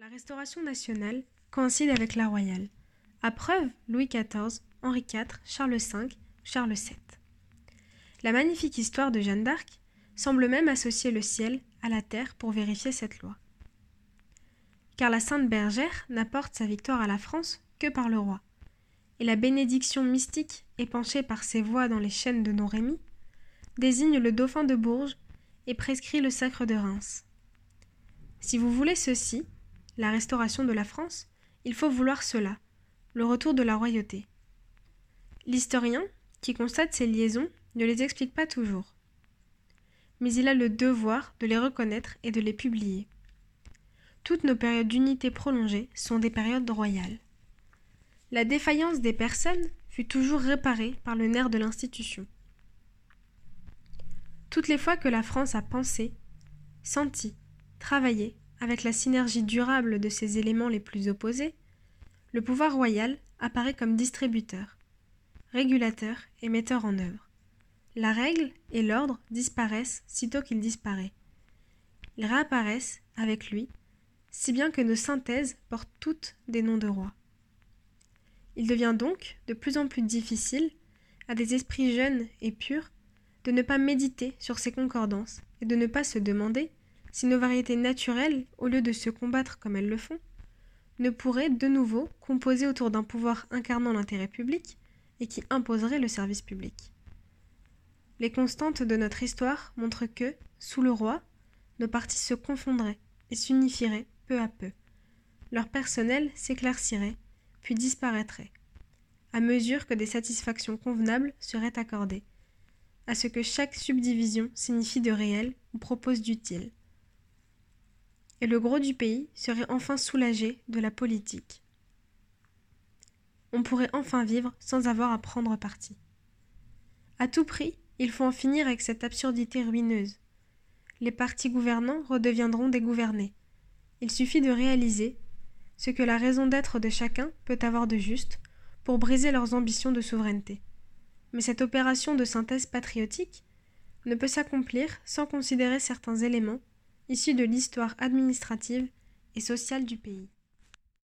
La Restauration nationale coïncide avec la royale. À preuve, Louis XIV, Henri IV, Charles V, Charles VII. La magnifique histoire de Jeanne d'Arc semble même associer le ciel à la terre pour vérifier cette loi. Car la Sainte Bergère n'apporte sa victoire à la France que par le roi. Et la bénédiction mystique épanchée par ses voix dans les chaînes de Non-Rémy désigne le dauphin de Bourges et prescrit le sacre de Reims. Si vous voulez ceci, la restauration de la France, il faut vouloir cela, le retour de la royauté. L'historien, qui constate ces liaisons, ne les explique pas toujours. Mais il a le devoir de les reconnaître et de les publier. Toutes nos périodes d'unité prolongée sont des périodes royales. La défaillance des personnes fut toujours réparée par le nerf de l'institution. Toutes les fois que la France a pensé, senti, travaillé avec la synergie durable de ces éléments les plus opposés, le pouvoir royal apparaît comme distributeur, régulateur et metteur en œuvre. La règle et l'ordre disparaissent sitôt qu'il disparaît. Ils réapparaissent avec lui, si bien que nos synthèses portent toutes des noms de rois. Il devient donc de plus en plus difficile à des esprits jeunes et purs de ne pas méditer sur ces concordances et de ne pas se demander si nos variétés naturelles, au lieu de se combattre comme elles le font, ne pourraient de nouveau composer autour d'un pouvoir incarnant l'intérêt public et qui imposerait le service public. Les constantes de notre histoire montrent que, sous le roi, nos partis se confondraient et s'unifieraient peu à peu. Leur personnel s'éclaircirait, puis disparaîtrait, à mesure que des satisfactions convenables seraient accordées, à ce que chaque subdivision signifie de réel ou propose d'utile et le gros du pays serait enfin soulagé de la politique. On pourrait enfin vivre sans avoir à prendre parti. À tout prix, il faut en finir avec cette absurdité ruineuse. Les partis gouvernants redeviendront des gouvernés. Il suffit de réaliser ce que la raison d'être de chacun peut avoir de juste pour briser leurs ambitions de souveraineté. Mais cette opération de synthèse patriotique ne peut s'accomplir sans considérer certains éléments issus de l'histoire administrative et sociale du pays.